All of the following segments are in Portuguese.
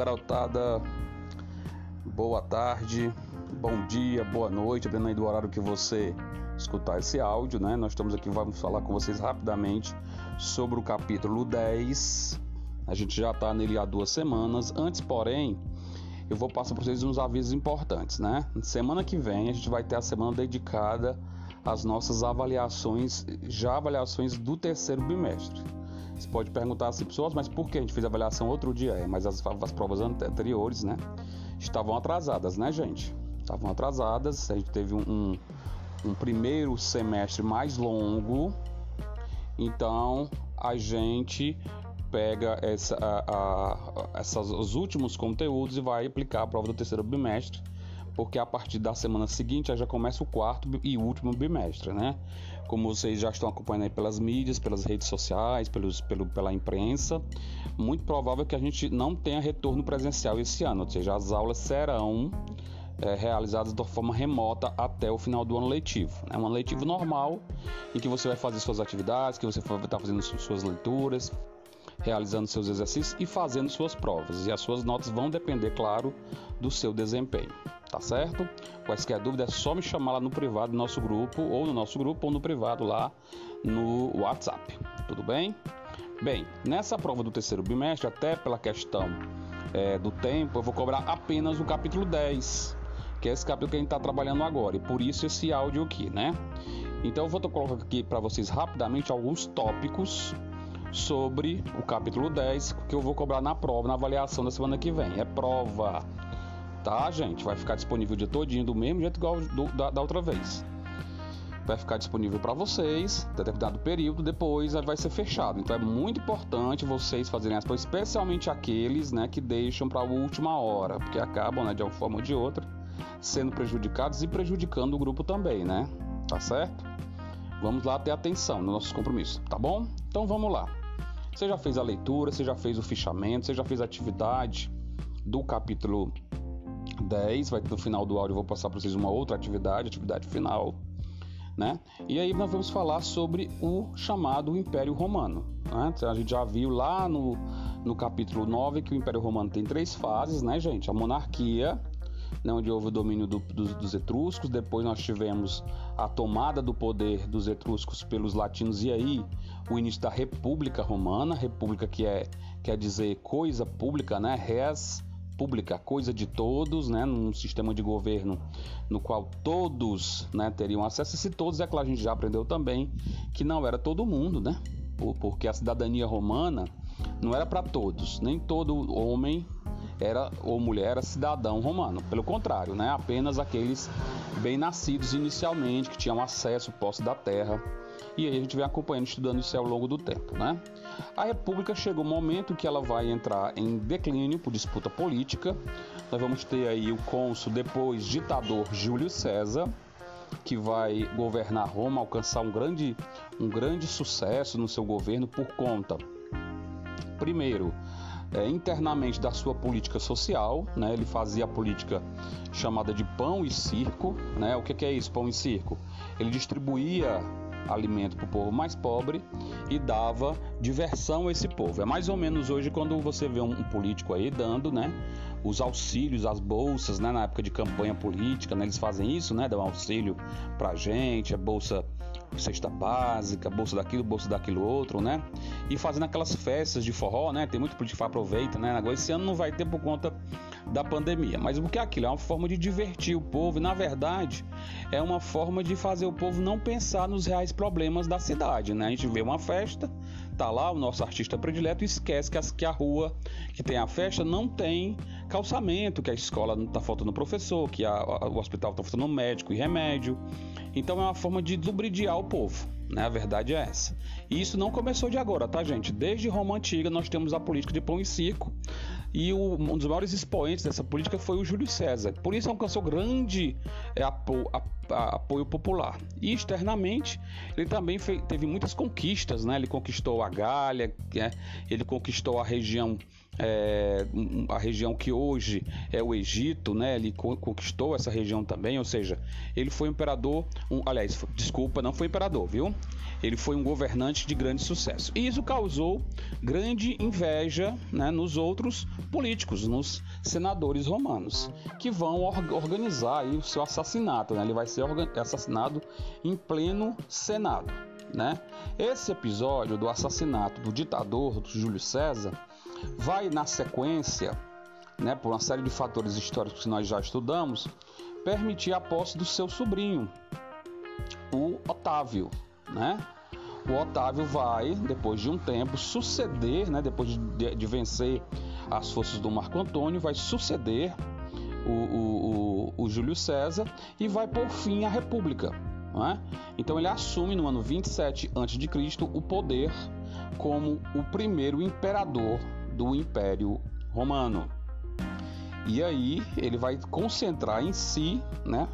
garotada. Boa tarde, bom dia, boa noite, dependendo do horário que você escutar esse áudio, né? Nós estamos aqui, vamos falar com vocês rapidamente sobre o capítulo 10. A gente já está nele há duas semanas. Antes, porém, eu vou passar para vocês uns avisos importantes, né? Semana que vem a gente vai ter a semana dedicada às nossas avaliações, já avaliações do terceiro bimestre. Você pode perguntar assim, pessoas, mas por que a gente fez a avaliação outro dia? É, mas as, as provas anteriores, né? Estavam atrasadas, né, gente? Estavam atrasadas. A gente teve um, um, um primeiro semestre mais longo. Então, a gente pega essa, a, a, essas, os últimos conteúdos e vai aplicar a prova do terceiro bimestre porque a partir da semana seguinte já começa o quarto e último bimestre, né? Como vocês já estão acompanhando aí pelas mídias, pelas redes sociais, pelos, pelo, pela imprensa, muito provável que a gente não tenha retorno presencial esse ano, ou seja, as aulas serão é, realizadas de forma remota até o final do ano letivo. É um ano letivo normal, em que você vai fazer suas atividades, que você vai estar fazendo suas leituras, realizando seus exercícios e fazendo suas provas. E as suas notas vão depender, claro, do seu desempenho tá certo? Quaisquer dúvida é só me chamar lá no privado do nosso grupo, ou no nosso grupo, ou no privado lá no WhatsApp, tudo bem? Bem, nessa prova do terceiro bimestre, até pela questão é, do tempo, eu vou cobrar apenas o capítulo 10, que é esse capítulo que a gente está trabalhando agora, e por isso esse áudio aqui, né? Então eu vou colocar aqui para vocês rapidamente alguns tópicos sobre o capítulo 10 que eu vou cobrar na prova, na avaliação da semana que vem. É prova tá, gente? Vai ficar disponível o dia todinho do mesmo jeito igual do, da, da outra vez. Vai ficar disponível para vocês, determinado período, depois vai ser fechado. Então é muito importante vocês fazerem as coisas, especialmente aqueles né, que deixam para a última hora, porque acabam, né, de uma forma ou de outra, sendo prejudicados e prejudicando o grupo também, né? Tá certo? Vamos lá ter atenção nos nossos compromissos, tá bom? Então vamos lá. Você já fez a leitura, você já fez o fichamento, você já fez a atividade do capítulo 10, vai no final do áudio eu vou passar para vocês uma outra atividade, atividade final, né? E aí nós vamos falar sobre o chamado Império Romano. Né? Então, a gente já viu lá no, no capítulo 9 que o Império Romano tem três fases, né, gente? A monarquia, né, onde houve o domínio do, do, dos etruscos, depois nós tivemos a tomada do poder dos etruscos pelos latinos. E aí o início da República Romana, república que é quer dizer coisa pública, né, res pública, coisa de todos, né, num sistema de governo no qual todos né, teriam acesso. E se todos, é claro, a gente já aprendeu também que não era todo mundo, né? Porque a cidadania romana não era para todos, nem todo homem era ou mulher era cidadão romano. Pelo contrário, né? Apenas aqueles bem nascidos inicialmente que tinham acesso posse da terra e aí a gente vem acompanhando, estudando isso ao longo do tempo, né? A República chegou um momento que ela vai entrar em declínio por disputa política. Nós vamos ter aí o cônsul, depois ditador Júlio César, que vai governar Roma, alcançar um grande, um grande sucesso no seu governo por conta, primeiro, é, internamente da sua política social, né? ele fazia a política chamada de pão e circo. Né? O que, que é isso, pão e circo? Ele distribuía alimento para o povo mais pobre e dava diversão a esse povo. É mais ou menos hoje quando você vê um, político aí dando, né, os auxílios, as bolsas, né, na época de campanha política, né, eles fazem isso, né, dão auxílio para gente, a bolsa cesta básica, bolsa daquilo, bolsa daquilo outro, né? E fazendo aquelas festas de forró, né? Tem muito político que aproveita, né? Agora esse ano não vai ter por conta da pandemia. Mas o que é aquilo? É uma forma de divertir o povo e, na verdade, é uma forma de fazer o povo não pensar nos reais problemas da cidade, né? A gente vê uma festa, tá lá o nosso artista predileto esquece que, as, que a rua que tem a festa não tem calçamento, que a escola não tá faltando professor, que a, a, o hospital tá faltando médico e remédio. Então é uma forma de lubridiar o povo. Né? A verdade é essa. E isso não começou de agora, tá, gente? Desde Roma Antiga nós temos a política de pão e circo. E o, um dos maiores expoentes dessa política foi o Júlio César. Por isso alcançou grande é, apoio popular. E externamente, ele também teve muitas conquistas, né? Ele conquistou a Gália, né? ele conquistou a região é, a região que hoje é o Egito, né? Ele conquistou essa região também, ou seja, ele foi imperador, um, aliás, desculpa, não foi imperador, viu? Ele foi um governante de grande sucesso. E isso causou grande inveja né, nos outros políticos, nos senadores romanos, que vão organizar o seu assassinato. Né? Ele vai ser assassinado em pleno Senado. Né? Esse episódio do assassinato do ditador Júlio César vai na sequência, né, por uma série de fatores históricos que nós já estudamos, permitir a posse do seu sobrinho, o Otávio, né? O Otávio vai, depois de um tempo, suceder, né, depois de, de vencer as forças do Marco Antônio, vai suceder o, o, o, o Júlio César e vai por fim a República. É? Então ele assume no ano 27 a.C. o poder como o primeiro imperador do Império Romano. E aí ele vai concentrar em si, né,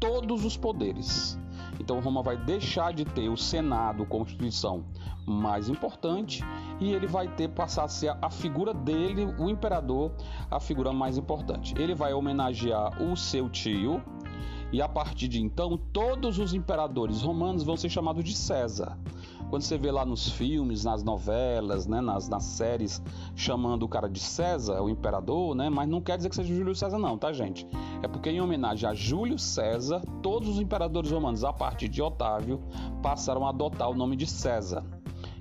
todos os poderes. Então Roma vai deixar de ter o Senado, Constituição mais importante, e ele vai ter passar a ser a figura dele, o imperador, a figura mais importante. Ele vai homenagear o seu tio, e a partir de então todos os imperadores romanos vão ser chamados de César. Quando você vê lá nos filmes, nas novelas, né, nas, nas séries, chamando o cara de César, o imperador, né, mas não quer dizer que seja Júlio César, não, tá, gente? É porque, em homenagem a Júlio César, todos os imperadores romanos, a partir de Otávio, passaram a adotar o nome de César.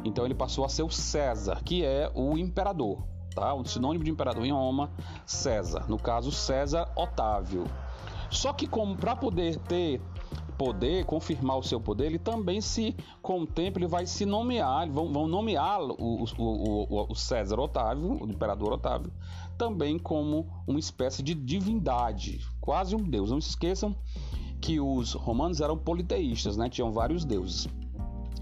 Então, ele passou a ser o César, que é o imperador, tá? O sinônimo de imperador em Roma, César. No caso, César Otávio. Só que, para poder ter poder, confirmar o seu poder, ele também se, tempo, ele vai se nomear, vão, vão nomear o, o, o, o César Otávio, o imperador Otávio, também como uma espécie de divindade, quase um deus. Não se esqueçam que os romanos eram politeístas, né? tinham vários deuses.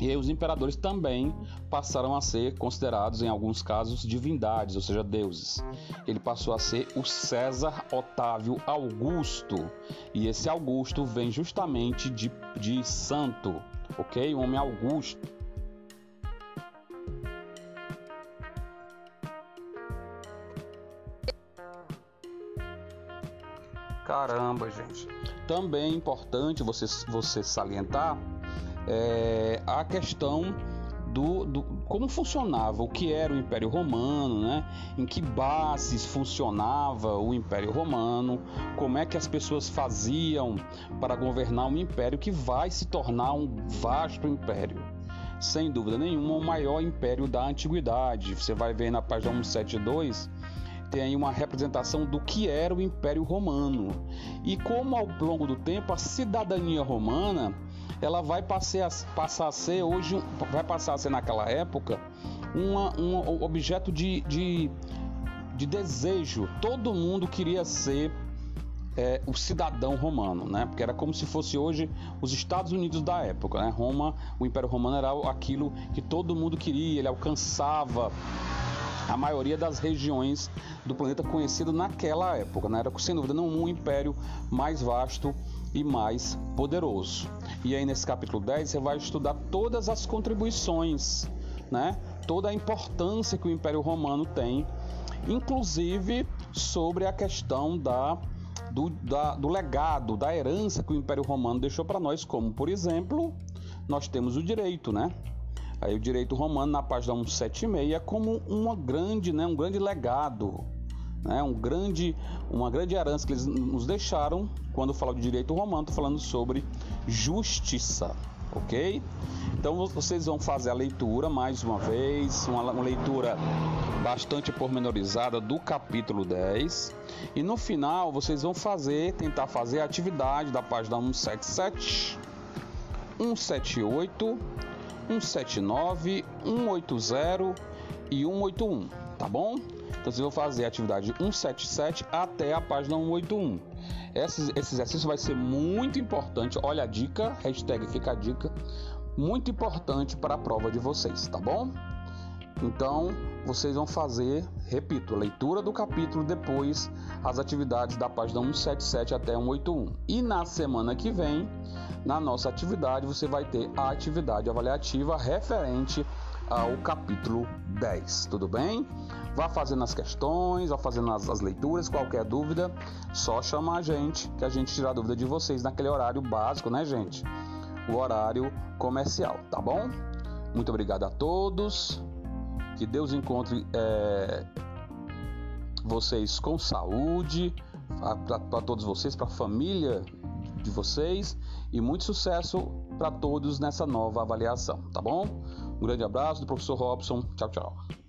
E aí os imperadores também passaram a ser considerados, em alguns casos, divindades, ou seja, deuses. Ele passou a ser o César Otávio Augusto. E esse Augusto vem justamente de, de santo, ok? O homem Augusto. Caramba, gente. Também é importante você, você salientar é, a questão do, do, como funcionava, o que era o Império Romano, né? em que bases funcionava o Império Romano, como é que as pessoas faziam para governar um império que vai se tornar um vasto império. Sem dúvida nenhuma, o maior império da antiguidade. Você vai ver na página 172 tem aí uma representação do que era o Império Romano e como ao longo do tempo a cidadania romana ela vai passar a, passar a ser hoje, vai passar a ser naquela época uma, um objeto de, de, de desejo. Todo mundo queria ser é, o cidadão romano, né? Porque era como se fosse hoje os Estados Unidos da época, né? Roma, o Império Romano era aquilo que todo mundo queria, ele alcançava a maioria das regiões do planeta conhecido naquela época, né? Era sem dúvida não um império mais vasto e mais poderoso. E aí nesse capítulo 10 você vai estudar todas as contribuições, né? Toda a importância que o Império Romano tem, inclusive sobre a questão da do, da, do legado, da herança que o Império Romano deixou para nós, como por exemplo, nós temos o direito, né? Aí o direito romano na página 176 é como uma grande, né, um grande legado né, um grande, uma grande herança que eles nos deixaram quando falo de direito romano, estou falando sobre justiça, ok? Então vocês vão fazer a leitura mais uma vez, uma, uma leitura bastante pormenorizada do capítulo 10 e no final vocês vão fazer, tentar fazer a atividade da página 177, 178, 179, 180 e 181, tá bom? Então vocês vão fazer a atividade 177 até a página 181. Esse, esse exercício vai ser muito importante. Olha a dica, hashtag fica a dica, muito importante para a prova de vocês, tá bom? Então, vocês vão fazer, repito, leitura do capítulo, depois as atividades da página 177 até 181. E na semana que vem, na nossa atividade, você vai ter a atividade avaliativa referente ao capítulo 10. Tudo bem? Vá fazendo as questões, vá fazendo as, as leituras, qualquer dúvida, só chamar a gente, que a gente tira a dúvida de vocês naquele horário básico, né, gente? O horário comercial, tá bom? Muito obrigado a todos. Que Deus encontre é, vocês com saúde, para todos vocês, para a família de vocês e muito sucesso para todos nessa nova avaliação, tá bom? Um grande abraço do professor Robson. Tchau, tchau.